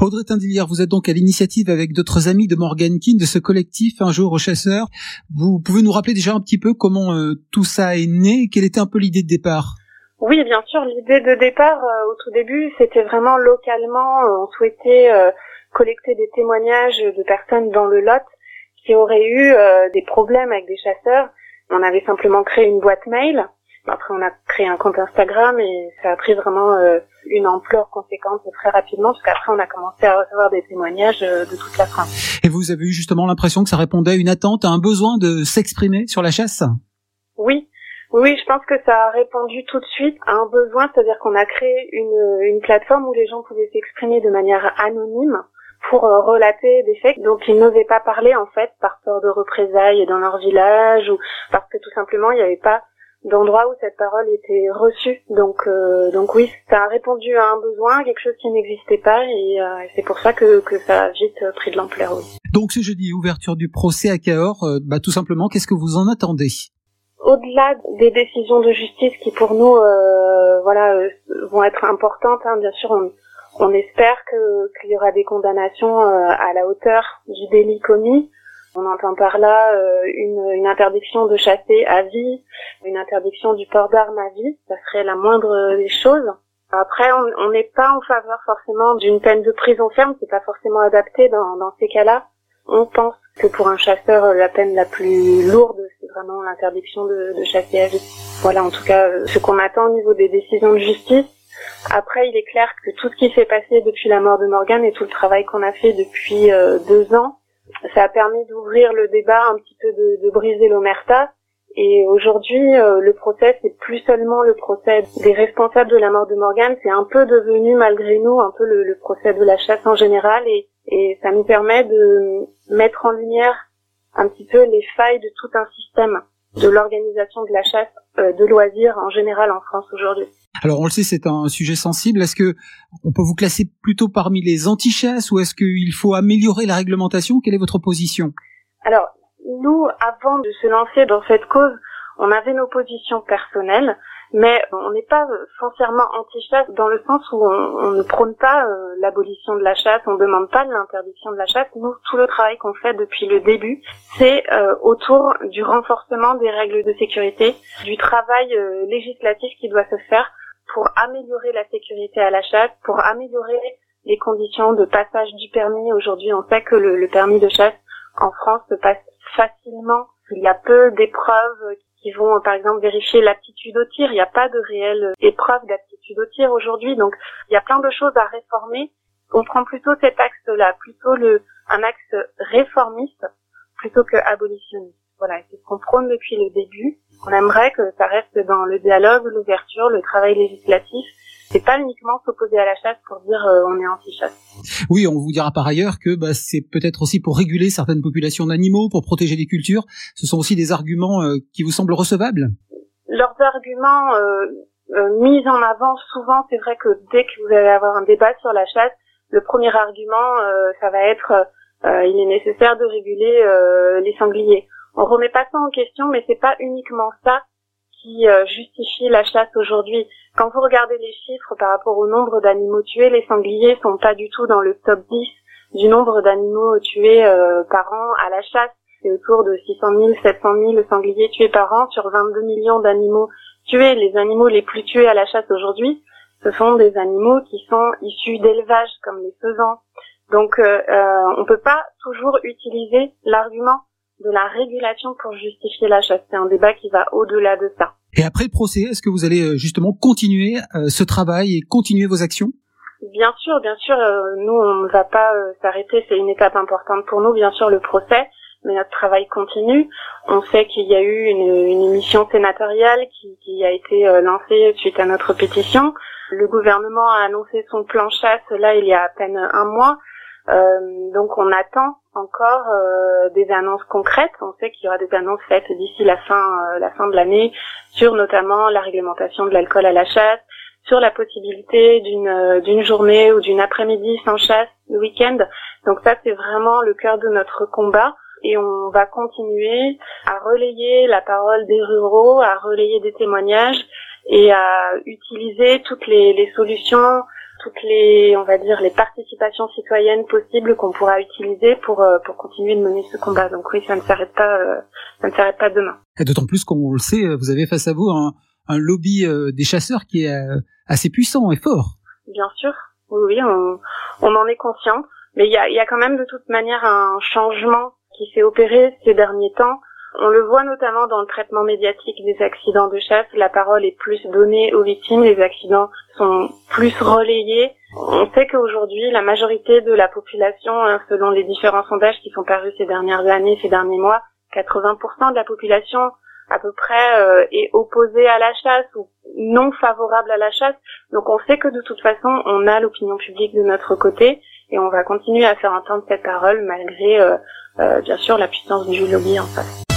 Audrey Tindillière, vous êtes donc à l'initiative avec d'autres amis de Morgan King, de ce collectif Un jour aux chasseurs. Vous pouvez nous rappeler déjà un petit peu comment euh, tout ça est né? Quelle était un peu l'idée de départ? Oui, bien sûr. L'idée de départ, euh, au tout début, c'était vraiment localement. Euh, on souhaitait collecter des témoignages de personnes dans le Lot qui auraient eu des problèmes avec des chasseurs. On avait simplement créé une boîte mail après, on a créé un compte Instagram et ça a pris vraiment euh, une ampleur conséquente très rapidement, parce qu'après, on a commencé à recevoir des témoignages euh, de toute la France. Et vous avez eu justement l'impression que ça répondait à une attente, à un besoin de s'exprimer sur la chasse? Oui. Oui, je pense que ça a répondu tout de suite à un besoin, c'est-à-dire qu'on a créé une, une plateforme où les gens pouvaient s'exprimer de manière anonyme pour euh, relater des faits dont ils n'osaient pas parler en fait par peur de représailles dans leur village ou parce que tout simplement il n'y avait pas d'endroits où cette parole était reçue. Donc, euh, donc oui, ça a répondu à un besoin, quelque chose qui n'existait pas, et euh, c'est pour ça que, que ça a vite pris de l'ampleur. Oui. Donc ce jeudi, ouverture du procès à Cahors, euh, bah, tout simplement, qu'est-ce que vous en attendez? Au-delà des décisions de justice qui pour nous voilà vont être importantes hein, bien sûr on, on espère que qu'il y aura des condamnations à la hauteur du délit commis on entend par là euh, une, interdiction de chasser à vie, une interdiction du port d'armes à vie, ça serait la moindre des choses. Après, on n'est pas en faveur forcément d'une peine de prison ferme, c'est pas forcément adapté dans, dans ces cas-là. On pense que pour un chasseur, la peine la plus lourde, c'est vraiment l'interdiction de, de, chasser à vie. Voilà, en tout cas, euh, ce qu'on attend au niveau des décisions de justice. Après, il est clair que tout ce qui s'est passé depuis la mort de Morgan et tout le travail qu'on a fait depuis euh, deux ans, ça a permis d'ouvrir le débat, un petit peu de, de briser l'omerta. Et aujourd'hui, euh, le procès, c'est plus seulement le procès des responsables de la mort de Morgan, c'est un peu devenu, malgré nous, un peu le, le procès de la chasse en général. Et, et, ça nous permet de mettre en lumière un petit peu les failles de tout un système de l'organisation de la chasse euh, de loisirs en général en France aujourd'hui. Alors on le sait, c'est un sujet sensible. Est-ce que on peut vous classer plutôt parmi les anti-chasses ou est-ce qu'il faut améliorer la réglementation? Quelle est votre position? Alors nous, avant de se lancer dans cette cause, on avait nos positions personnelles mais on n'est pas foncièrement anti-chasse dans le sens où on, ne prône pas euh, l'abolition de la chasse, on ne demande pas l'interdiction de la chasse. Nous, tout le travail qu'on fait depuis le début, c'est euh, autour du renforcement des règles de sécurité, du travail euh, législatif qui doit se faire pour améliorer la sécurité à la chasse, pour améliorer les conditions de passage du permis. Aujourd'hui, on sait que le, le permis de chasse en France se passe facilement. Il y a peu d'épreuves qui vont par exemple vérifier l'aptitude au tir. Il n'y a pas de réelle épreuve d'aptitude au tir aujourd'hui, donc il y a plein de choses à réformer. On prend plutôt cet axe-là, plutôt le un axe réformiste plutôt que abolitionniste. Voilà, c'est ce qu'on prône depuis le début. On aimerait que ça reste dans le dialogue, l'ouverture, le travail législatif c'est pas uniquement s'opposer à la chasse pour dire euh, on est anti-chasse. Oui, on vous dira par ailleurs que bah, c'est peut-être aussi pour réguler certaines populations d'animaux, pour protéger les cultures. Ce sont aussi des arguments euh, qui vous semblent recevables? Leurs arguments euh, mis en avant souvent, c'est vrai que dès que vous allez avoir un débat sur la chasse, le premier argument, ça va être il est nécessaire de réguler les sangliers. On remet pas ça en question, mais c'est pas uniquement ça qui justifie la chasse aujourd'hui. Quand vous regardez les chiffres par rapport au nombre d'animaux tués, les sangliers sont pas du tout dans le top 10 du nombre d'animaux tués euh, par an à la chasse. C'est autour de 600 000, 700 000 sangliers tués par an sur 22 millions d'animaux tués. Les animaux les plus tués à la chasse aujourd'hui, ce sont des animaux qui sont issus d'élevage, comme les faisans. Donc, euh, euh, on peut pas toujours utiliser l'argument de la régulation pour justifier la chasse. C'est un débat qui va au-delà de ça. Et après le procès, est-ce que vous allez euh, justement continuer euh, ce travail et continuer vos actions? Bien sûr, bien sûr. Euh, nous, on ne va pas s'arrêter. C'est une étape importante pour nous, bien sûr, le procès. Mais notre travail continue. On sait qu'il y a eu une, une émission sénatoriale qui, qui, a été lancée suite à notre pétition. Le gouvernement a annoncé son plan chasse là il y a à peine un mois. Euh, donc on attend encore euh, des annonces concrètes. On sait qu'il y aura des annonces faites d'ici la fin, euh, la fin de l'année sur notamment la réglementation de l'alcool à la chasse, sur la possibilité d'une d'une journée ou d'une après-midi sans chasse le week-end. Donc ça c'est vraiment le cœur de notre combat et on va continuer à relayer la parole des ruraux, à relayer des témoignages et à utiliser toutes les, les solutions toutes les, on va dire, les participations citoyennes possibles qu'on pourra utiliser pour euh, pour continuer de mener ce combat. Donc oui, ça ne s'arrête pas, euh, ça ne s'arrête pas demain. Et d'autant plus qu'on le sait, vous avez face à vous un, un lobby des chasseurs qui est assez puissant et fort. Bien sûr, oui, oui, on, on en est conscient, mais il y a, y a quand même de toute manière un changement qui s'est opéré ces derniers temps on le voit notamment dans le traitement médiatique des accidents de chasse. La parole est plus donnée aux victimes, les accidents sont plus relayés. On sait qu'aujourd'hui, la majorité de la population, hein, selon les différents sondages qui sont parus ces dernières années, ces derniers mois, 80% de la population à peu près euh, est opposée à la chasse ou non favorable à la chasse. Donc on sait que de toute façon, on a l'opinion publique de notre côté et on va continuer à faire entendre cette parole malgré, euh, euh, bien sûr, la puissance du lobby en face.